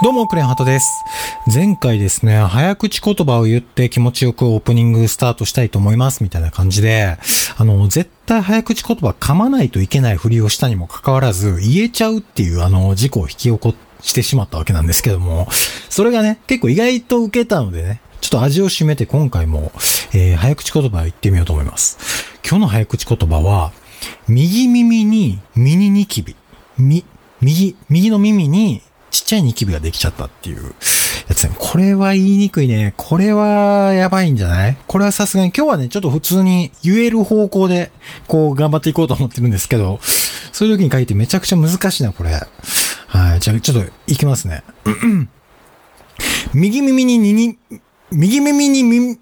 どうも、クレンハトです。前回ですね、早口言葉を言って気持ちよくオープニングスタートしたいと思います、みたいな感じで、あの、絶対早口言葉噛まないといけないふりをしたにもかかわらず、言えちゃうっていうあの、事故を引き起こしてしまったわけなんですけども、それがね、結構意外と受けたのでね、ちょっと味を占めて今回も、えー早口言葉を言ってみようと思います。今日の早口言葉は、右耳にミニニキビ。み、右、右の耳にちっちゃいニキビができちゃったっていうやつね。これは言いにくいね。これはやばいんじゃない？これはさすがに今日はね、ちょっと普通に言える方向で、こう頑張っていこうと思ってるんですけど、そういう時に書いてめちゃくちゃ難しいな、これ。はい。じゃあ、ちょっといきますね。右耳ににに、右耳にみ、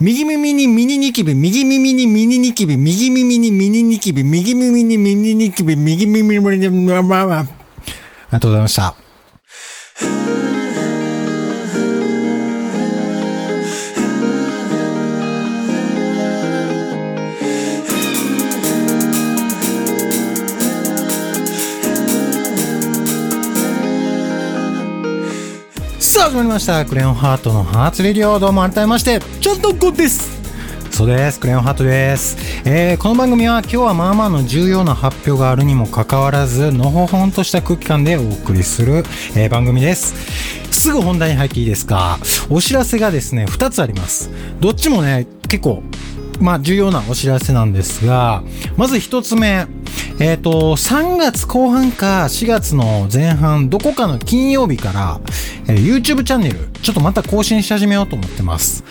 右耳にミニニキビ、右耳にミニニキビ、右耳にミニニキビ、右耳にミニニキビ、右耳にミニニキビ、まあまあまあ。ありがとうございました。始まりました。クレヨンハートのハーツレディオどうも改めましてちょっとこです。そうです。クレヨンハートです、えーこの番組は今日はまあまあの重要な発表があるにもかかわらずのほほんとした空気感でお送りする、えー番組です。すぐ本題に入っていいですか？お知らせがですね2つあります。どっちもね結構まあ重要なお知らせなんですがまず一つ目えっ、と、3月後半か4月の前半、どこかの金曜日から、えー YouTube チャンネル、ちょっとまた更新し始めようと思ってます。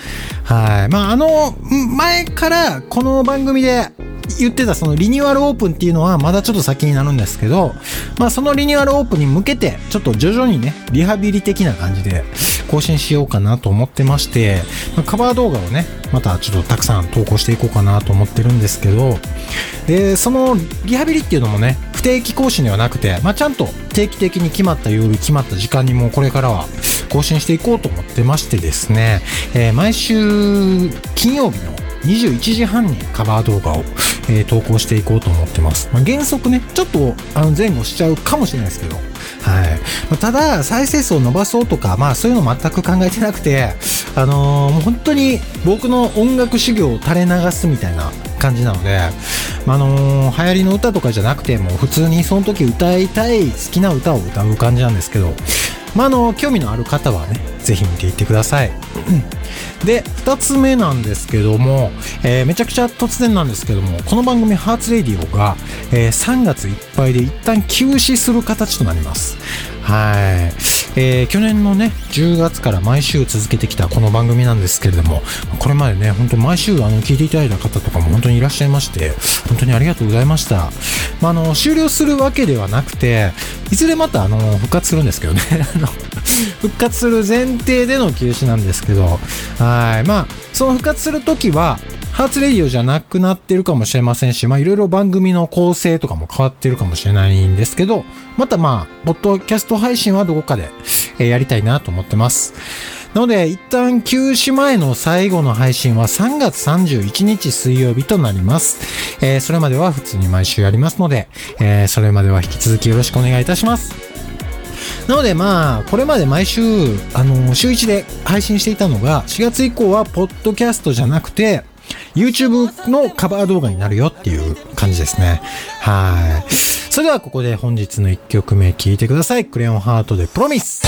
はい。まあ、あの、前からこの番組で言ってたそのリニューアルオープンっていうのはまだちょっと先になるんですけど、まあ、そのリニューアルオープンに向けて、ちょっと徐々にね、リハビリ的な感じで更新しようかなと思ってまして、まカバー動画をね、またちょっとたくさん投稿していこうかなと思ってるんですけど、で、そのリハビリっていうのもね、不定期更新ではなくて、まあ、ちゃんと定期的に決まった曜日、決まった時間にもうこれからは更新していこうと思ってましてですね、えー毎週金曜日の21時半にカバー動画を、えー投稿していこうと思ってます。まあ、原則ね、ちょっとあの前後しちゃうかもしれないですけど、はい。まあただ、再生数を伸ばそうとか、まあそういうの全く考えてなくて、あのーもう本当に僕の音楽修行を垂れ流すみたいな感じなので、まあのー流行りの歌とかじゃなくて、もう普通にその時歌いたい好きな歌を歌う感じなんですけど、まああの興味のある方はね、ぜひ見ていってください。で、二つ目なんですけども、えーめちゃくちゃ突然なんですけども、この番組ハーツレディオが、えー3月いっぱいで一旦休止する形となります。はい。えー去年のね、10月から毎週続けてきたこの番組なんですけれども、これまでね、本当毎週あの聞いていただいた方とかも本当にいらっしゃいまして、本当にありがとうございました。まあ、あの、終了するわけではなくて、いずれまたあの、復活するんですけどね、あの、復活する前提での休止なんですけど、はい。まあ、その復活するときは、ハーツレディオじゃなくなってるかもしれませんし、まあいろいろ番組の構成とかも変わってるかもしれないんですけど、またまあ、ポッドキャスト配信はどこかで、えやりたいなと思ってます。なので、一旦休止前の最後の配信は3月31日水曜日となります。えーそれまでは普通に毎週やりますので、えーそれまでは引き続きよろしくお願いいたします。なのでまあ、これまで毎週、あの、週1で配信していたのが、4月以降は、ポッドキャストじゃなくて、YouTube のカバー動画になるよっていう感じですね。はい。それではここで本日の1曲目聴いてください。クレヨンハートでプロミス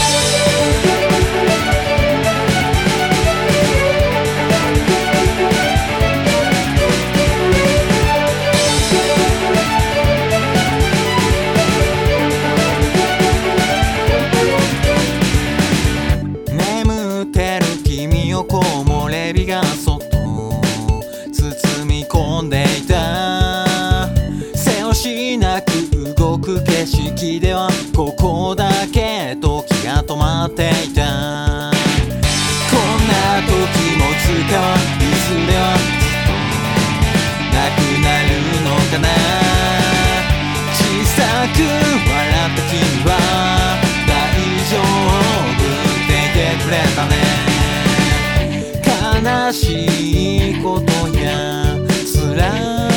ここだけ時が止まっていた。こんな時も使はいずれはなくなるのかな。小さく笑った君は大丈夫って言ってくれたね。悲しいことや辛い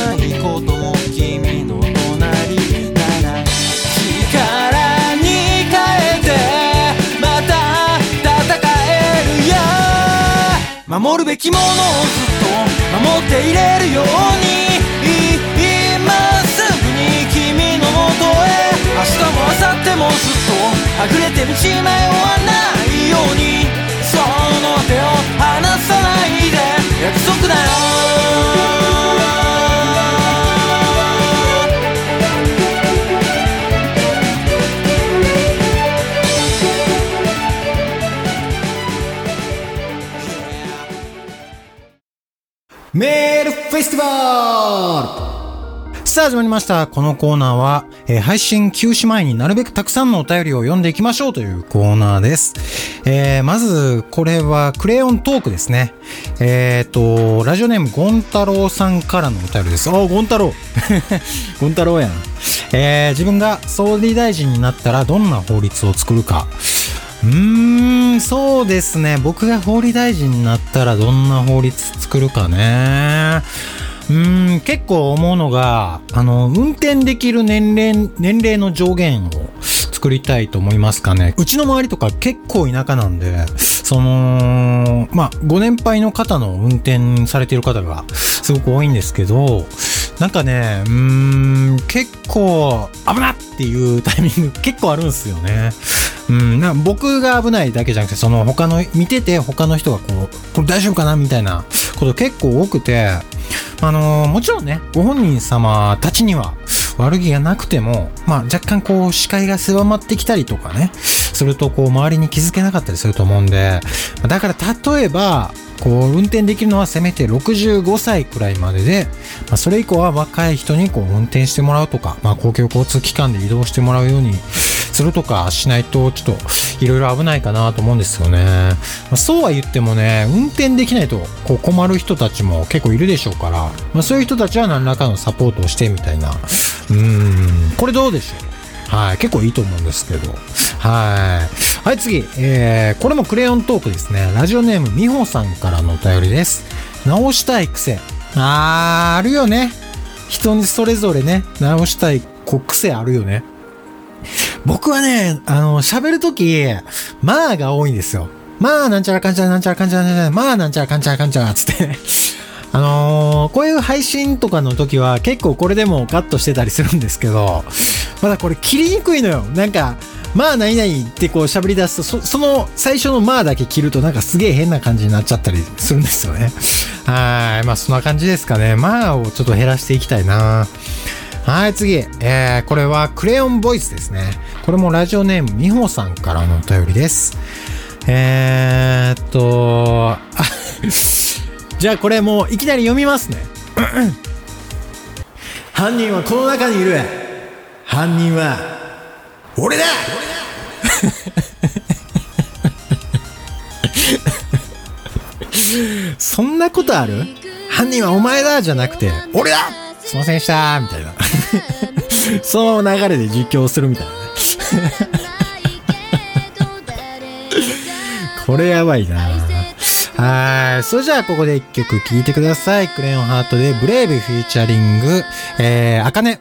守るべきものをずっと守っていれるように。メールフェスティバルさあ始まりました。このコーナーは、えー配信休止前になるべくたくさんのお便りを読んでいきましょうというコーナーです。えーまず、これはクレヨントークですね。えっ、と、ラジオネームゴン太郎さんからのお便りです。おーゴン太郎 ゴン太郎やん。えー自分が総理大臣になったらどんな法律を作るか。うーん、そうですね。僕が法理大臣になったらどんな法律作るかね。うーん、結構思うのが、あの、運転できる年齢、年齢の上限を作りたいと思いますかね。うちの周りとか結構田舎なんで、その、まあ、ご年配の方の運転されている方がすごく多いんですけど、なんかね、うーん、結構危なっていうタイミング結構あるんですよね。うん、な僕が危ないだけじゃなくて、その他の、見てて他の人がこう、これ大丈夫かなみたいなこと結構多くて、あのーもちろんね、ご本人様たちには悪気がなくても、まあ若干こう視界が狭まってきたりとかね、するとこう周りに気づけなかったりすると思うんで、だから例えば、こう運転できるのはせめて65歳くらいまでで、まあ、それ以降は若い人にこう運転してもらうとか、まあ公共交通機関で移動してもらうようにするとかしないとちょっといろいろ危ないかなと思うんですよね。まあ、そうは言ってもね、運転できないとこう困る人たちも結構いるでしょうから、まあ、そういう人たちは何らかのサポートをしてみたいな。うーん、これどうでしょう？はい、結構いいと思うんですけど。はい。はい、次。えー、これもクレヨントークですね。ラジオネームみほさんからのお便りです。直したい癖。あー、あるよね。人にそれぞれね、直したい癖あるよね。僕はね、あの、喋るとき、まあが多いんですよ。まあ、なんちゃらかんちゃらなんちゃらかんちゃらなんちゃら、まあ、なんちゃらかんちゃらかんちゃら、つって。あのーこういう配信とかの時は結構これでもカットしてたりするんですけど、まだこれ切りにくいのよ。なんか、まあ何々ってこう喋り出すと、そその最初のまあだけ切るとなんかすげえ変な感じになっちゃったりするんですよね。はい。まあそんな感じですかね。まあをちょっと減らしていきたいな。はい、次。えー、これはクレヨンボイスですね。これもラジオネームみほさんからのお便りです。えーっと、あ じゃあこれもういきなり読みますね。犯人はこの中にいる。犯人は、俺だ そんなことある？犯人はお前だじゃなくて、俺だすいませんでしたみたいな。そのまま流れで実況するみたいなね。これやばいなはい。それじゃあここで一曲聴いてください。クレヨンハートで Brave featuring、えー、あかね。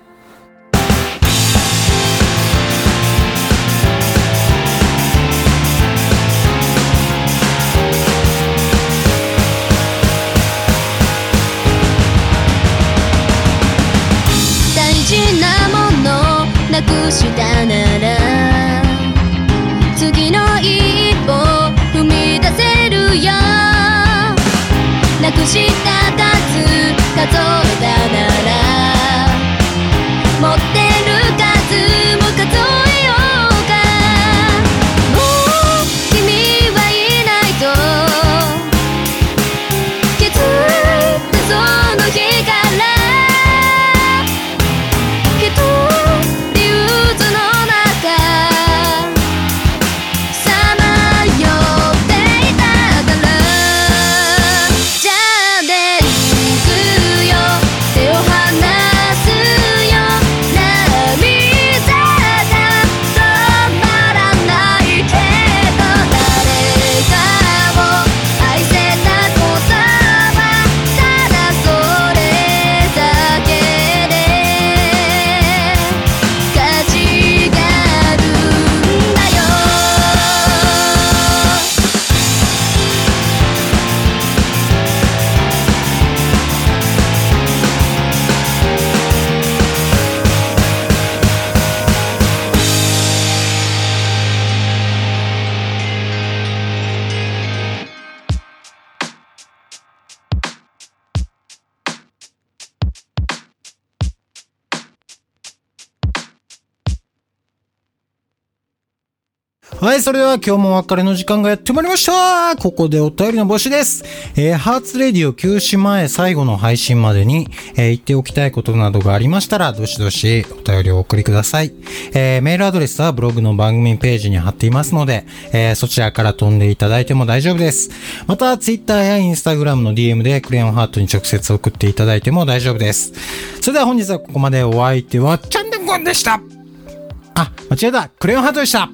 した数数えたなはい、それでは今日もお別れの時間がやってまいりました。ここでお便りの募集です。えー、ハーツレディオ休止前最後の配信までに、えー言っておきたいことなどがありましたら、どしどしお便りをお送りください。えーメールアドレスはブログの番組ページに貼っていますので、えーそちらから飛んでいただいても大丈夫です。また、ツイッターやインスタグラムの DM でクレヨンハートに直接送っていただいても大丈夫です。それでは本日はここまでお相手は、チャンネルコンでしたあ、間違えたクレヨンハートでした